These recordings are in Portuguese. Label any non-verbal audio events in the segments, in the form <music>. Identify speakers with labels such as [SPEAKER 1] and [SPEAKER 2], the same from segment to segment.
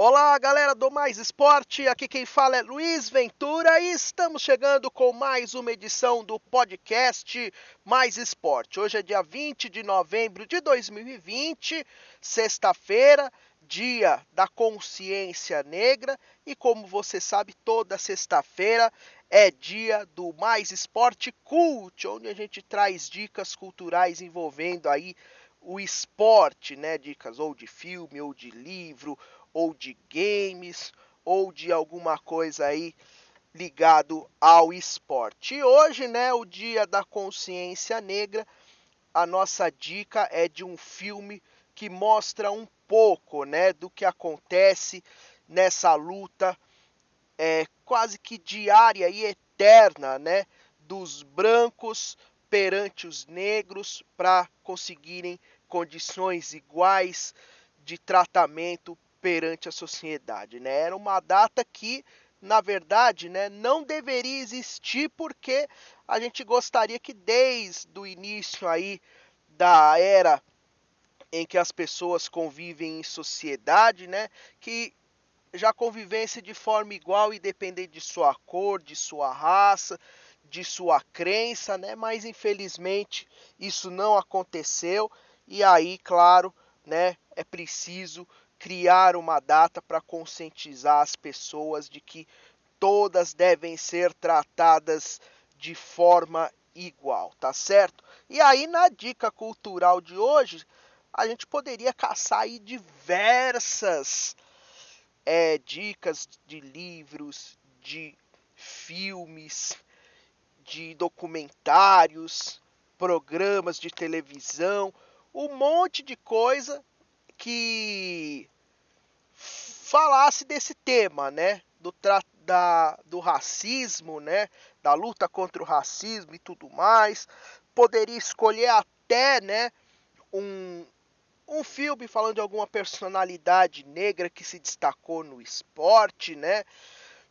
[SPEAKER 1] Olá, galera do Mais Esporte. Aqui quem fala é Luiz Ventura e estamos chegando com mais uma edição do podcast Mais Esporte. Hoje é dia 20 de novembro de 2020, sexta-feira, dia da consciência negra, e como você sabe, toda sexta-feira é dia do Mais Esporte Cult, onde a gente traz dicas culturais envolvendo aí o esporte, né? Dicas ou de filme, ou de livro, ou de games, ou de alguma coisa aí ligado ao esporte. E hoje, né, o Dia da Consciência Negra, a nossa dica é de um filme que mostra um pouco, né, do que acontece nessa luta é, quase que diária e eterna, né, dos brancos perante os negros para conseguirem condições iguais de tratamento perante a sociedade, né? Era uma data que, na verdade, né, não deveria existir porque a gente gostaria que desde o início aí da era em que as pessoas convivem em sociedade, né, que já convivesse de forma igual, independente de sua cor, de sua raça, de sua crença, né? Mas infelizmente isso não aconteceu e aí, claro, né, é preciso criar uma data para conscientizar as pessoas de que todas devem ser tratadas de forma igual, tá certo? E aí na dica cultural de hoje, a gente poderia caçar aí diversas é, dicas de livros, de filmes, de documentários, programas de televisão, um monte de coisa que falasse desse tema, né? Do, da, do racismo, né? Da luta contra o racismo e tudo mais. Poderia escolher até, né? Um, um filme falando de alguma personalidade negra que se destacou no esporte, né?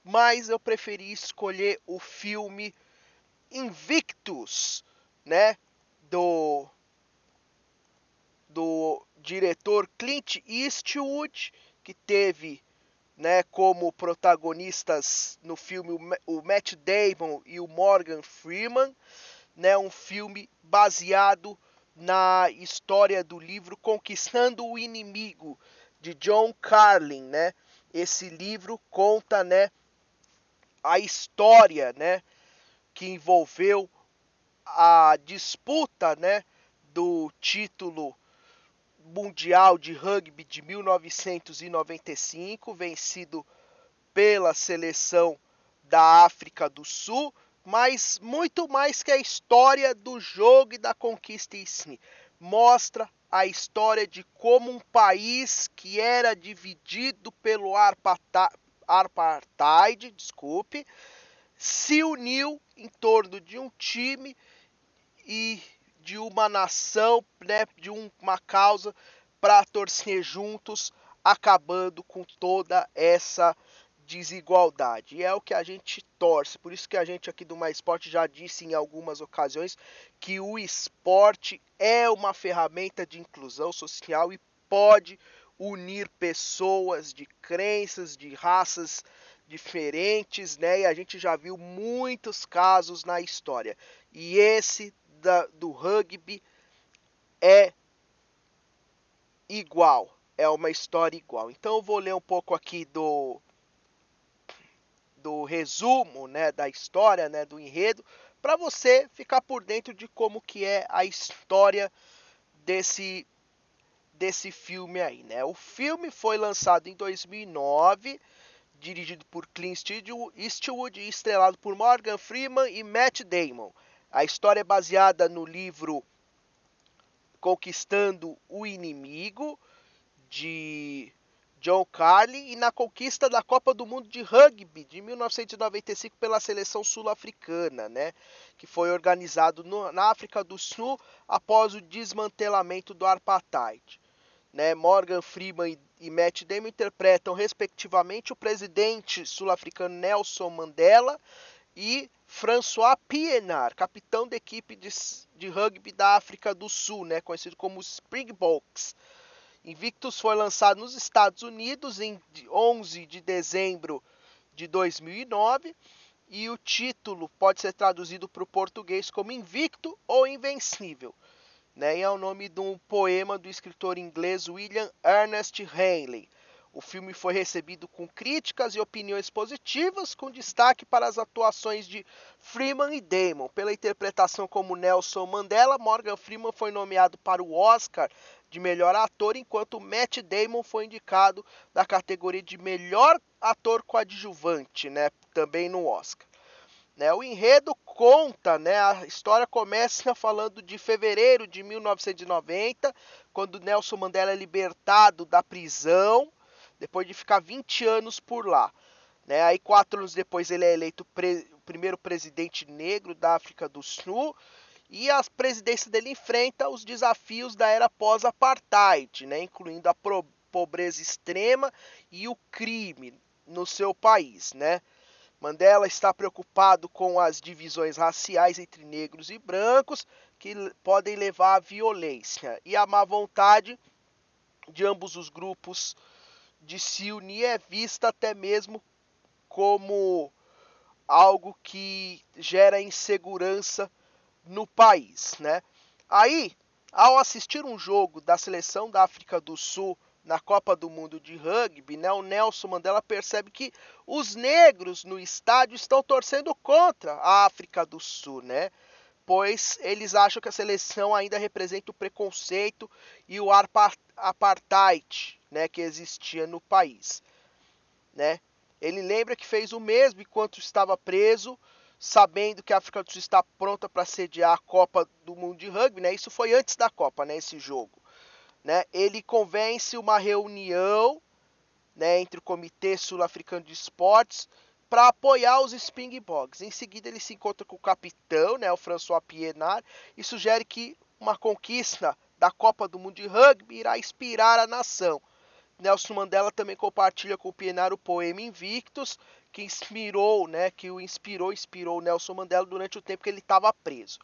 [SPEAKER 1] Mas eu preferi escolher o filme Invictus, né? Do do diretor Clint Eastwood, que teve né, como protagonistas no filme o Matt Damon e o Morgan Freeman, né, um filme baseado na história do livro Conquistando o Inimigo de John Carlin, né? Esse livro conta, né, a história, né, que envolveu a disputa, né, do título Mundial de Rugby de 1995, vencido pela seleção da África do Sul, mas muito mais que a história do jogo e da conquista em si. Mostra a história de como um país que era dividido pelo apartheid, desculpe, se uniu em torno de um time e de uma nação, né, de uma causa para torcer juntos, acabando com toda essa desigualdade. E é o que a gente torce. Por isso que a gente aqui do Mais Esporte já disse em algumas ocasiões que o esporte é uma ferramenta de inclusão social e pode unir pessoas de crenças, de raças diferentes, né? E a gente já viu muitos casos na história. E esse da, do rugby é igual, é uma história igual. Então eu vou ler um pouco aqui do do resumo, né, da história, né, do enredo, para você ficar por dentro de como que é a história desse desse filme aí, né? O filme foi lançado em 2009, dirigido por Clint Eastwood e estrelado por Morgan Freeman e Matt Damon. A história é baseada no livro Conquistando o Inimigo, de John Carlin, e na conquista da Copa do Mundo de Rugby de 1995 pela seleção sul-africana, né? que foi organizado no, na África do Sul após o desmantelamento do apartheid. Né? Morgan Freeman e, e Matt Damon interpretam, respectivamente, o presidente sul-africano Nelson Mandela e François Pienaar, capitão da equipe de, de rugby da África do Sul, né, conhecido como Springboks. Invictus foi lançado nos Estados Unidos em 11 de dezembro de 2009 e o título pode ser traduzido para o português como Invicto ou Invencível. Né? E é o nome de um poema do escritor inglês William Ernest Henley. O filme foi recebido com críticas e opiniões positivas, com destaque para as atuações de Freeman e Damon. Pela interpretação como Nelson Mandela, Morgan Freeman foi nomeado para o Oscar de melhor ator, enquanto Matt Damon foi indicado na categoria de melhor ator coadjuvante, né, também no Oscar. Né, o enredo conta, né, a história começa <laughs> falando de fevereiro de 1990, quando Nelson Mandela é libertado da prisão depois de ficar 20 anos por lá. Né? Aí, quatro anos depois, ele é eleito pre o primeiro presidente negro da África do Sul. E a presidência dele enfrenta os desafios da era pós-apartheid, né? incluindo a pobreza extrema e o crime no seu país. Né? Mandela está preocupado com as divisões raciais entre negros e brancos que podem levar à violência e a má vontade de ambos os grupos de se unir é vista até mesmo como algo que gera insegurança no país, né? Aí, ao assistir um jogo da seleção da África do Sul na Copa do Mundo de Rugby, né, o Nelson Mandela percebe que os negros no estádio estão torcendo contra a África do Sul, né? Pois eles acham que a seleção ainda representa o preconceito e o apartheid, né, que existia no país, né? Ele lembra que fez o mesmo enquanto estava preso, sabendo que a África do Sul está pronta para sediar a Copa do Mundo de Rugby, né? Isso foi antes da Copa, né, esse jogo, né? Ele convence uma reunião, né, entre o Comitê Sul-Africano de Esportes para apoiar os Springboks. Em seguida, ele se encontra com o capitão, né, o François Pienaar, e sugere que uma conquista da Copa do Mundo de Rugby irá inspirar a nação. Nelson Mandela também compartilha com o Pienaar o poema Invictus, que inspirou, né, que o inspirou, inspirou Nelson Mandela durante o tempo que ele estava preso.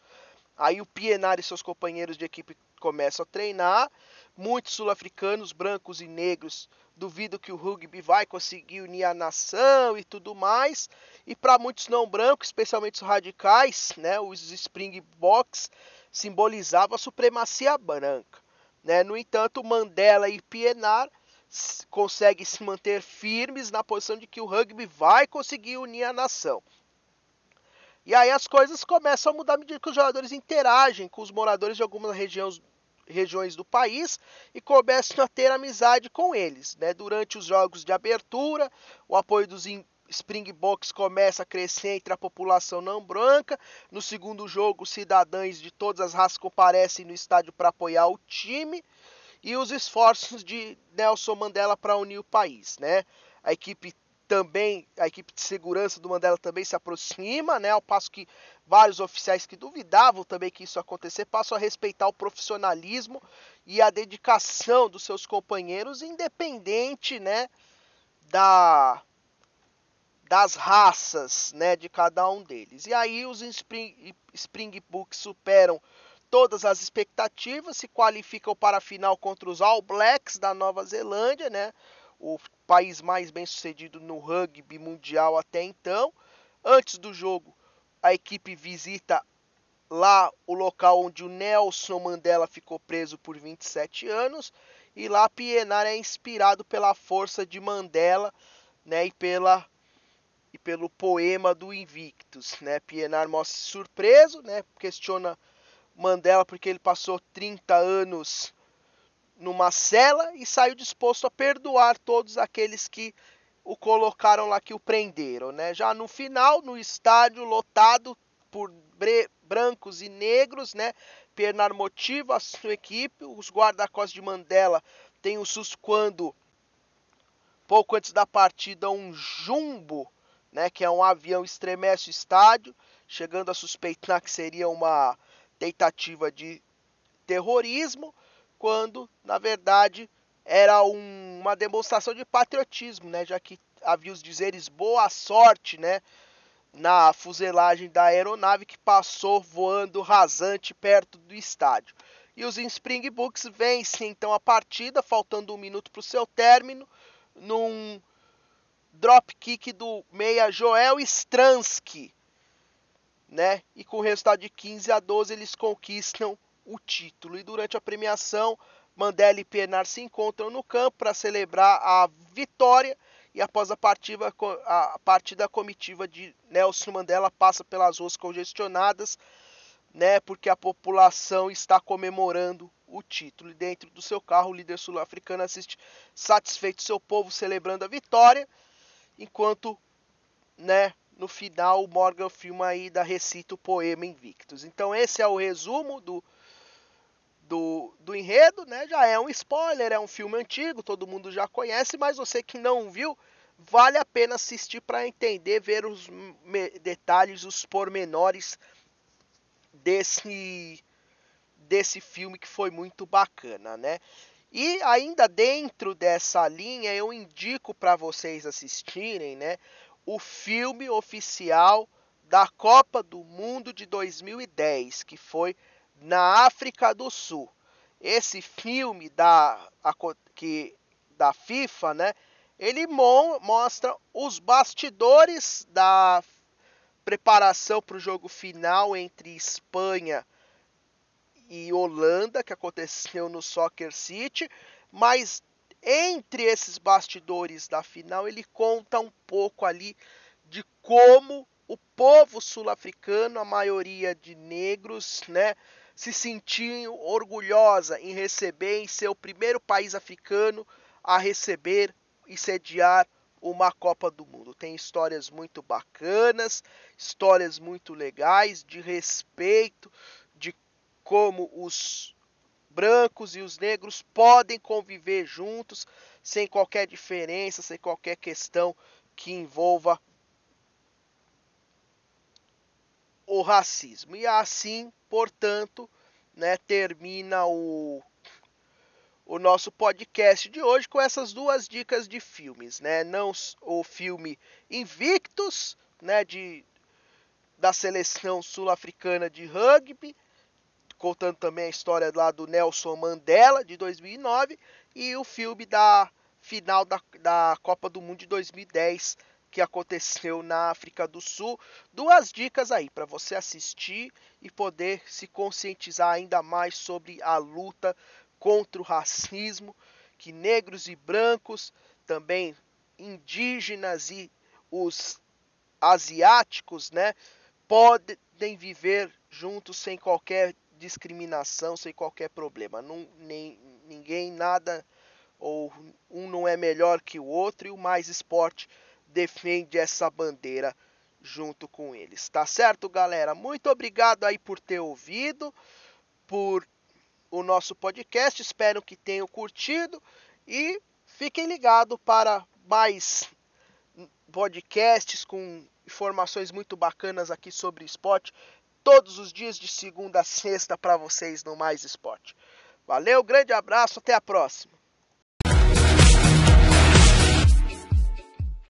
[SPEAKER 1] Aí o Pienaar e seus companheiros de equipe começam a treinar. Muitos sul-africanos, brancos e negros, duvidam que o rugby vai conseguir unir a nação e tudo mais. E para muitos não brancos, especialmente os radicais, né, os Springboks simbolizavam a supremacia branca. Né? No entanto, Mandela e Pienaar consegue se manter firmes na posição de que o rugby vai conseguir unir a nação. E aí as coisas começam a mudar à medida que os jogadores interagem com os moradores de algumas regiões, regiões do país e começam a ter amizade com eles. Né? Durante os jogos de abertura, o apoio dos Springboks começa a crescer entre a população não branca. No segundo jogo, cidadãos de todas as raças comparecem no estádio para apoiar o time e os esforços de Nelson Mandela para unir o país, né? A equipe também, a equipe de segurança do Mandela também se aproxima, né? Ao passo que vários oficiais que duvidavam também que isso acontecer passam a respeitar o profissionalismo e a dedicação dos seus companheiros, independente, né, da das raças, né, de cada um deles. E aí os Spring, Springboks superam todas as expectativas, se qualificam para a final contra os All Blacks da Nova Zelândia, né? O país mais bem sucedido no rugby mundial até então. Antes do jogo, a equipe visita lá o local onde o Nelson Mandela ficou preso por 27 anos e lá Pienaar é inspirado pela força de Mandela, né, e pela e pelo poema do Invictus, né? Pienaar mostra-se surpreso, né? Questiona Mandela porque ele passou 30 anos numa cela e saiu disposto a perdoar todos aqueles que o colocaram lá, que o prenderam. Né? Já no final, no estádio lotado por brancos e negros, né? Pienaar motiva a sua equipe, os guarda-costas de Mandela têm o susto quando, pouco antes da partida, um jumbo, né, que é um avião, estremece o estádio, chegando a suspeitar que seria uma tentativa de terrorismo, quando na verdade era um, uma demonstração de patriotismo, né, já que havia os dizeres boa sorte, né, na fuselagem da aeronave que passou voando rasante perto do estádio. E os Springboks vencem então a partida, faltando um minuto para o seu término, num drop kick do meia Joel Stransky, né? E com o resultado de 15 a 12 eles conquistam o título. E durante a premiação, Mandela e Pienaar se encontram no campo para celebrar a vitória. E após a partida, a partida comitiva de Nelson Mandela passa pelas ruas congestionadas, né? Porque a população está comemorando o título. E dentro do seu carro, o líder sul-africano assiste satisfeito seu povo celebrando a vitória, enquanto, né? No final, o Morgan filma aí da recita o poema Invictus. Então esse é o resumo do do, do enredo, né? Já é um spoiler, é um filme antigo, todo mundo já conhece, mas você que não viu, vale a pena assistir para entender, ver os detalhes, os pormenores desse desse filme que foi muito bacana, né? E ainda dentro dessa linha, eu indico para vocês assistirem, né, o filme oficial da Copa do Mundo de 2010, que foi na África do Sul. Esse filme da, a, que, da FIFA, né, ele mo mostra os bastidores da preparação para o jogo final entre Espanha e Holanda, que aconteceu no Soccer City, mas entre esses bastidores da final ele conta um pouco ali de como o povo sul-africano, a maioria de negros, né, se sentiu orgulhosa em receber, em ser o primeiro país africano a receber e sediar uma Copa do Mundo. Tem histórias muito bacanas, histórias muito legais de respeito, de como os brancos e os negros podem conviver juntos sem qualquer diferença, sem qualquer questão que envolva o racismo. E assim, portanto, né, termina o, o nosso podcast de hoje com essas duas dicas de filmes, né? Não o filme Invictus, né, de da seleção sul-africana de rugby, contando também a história lá do Nelson Mandela de 2009 e o filme da final da, da Copa do Mundo de 2010 que aconteceu na África do Sul. Duas dicas aí para você assistir e poder se conscientizar ainda mais sobre a luta contra o racismo, que negros e brancos, também indígenas e os asiáticos, né, podem viver juntos sem qualquer discriminação, sem qualquer problema. Não, nem, ninguém nada ou um não é melhor que o outro e o mais esporte defende essa bandeira junto com eles. Tá certo, galera? Muito obrigado aí por ter ouvido, por o nosso podcast. Espero que tenham curtido e fiquem ligados para mais podcasts com informações muito bacanas aqui sobre esporte todos os dias de segunda a sexta para vocês no Mais Esporte. Valeu, grande abraço, até a próxima.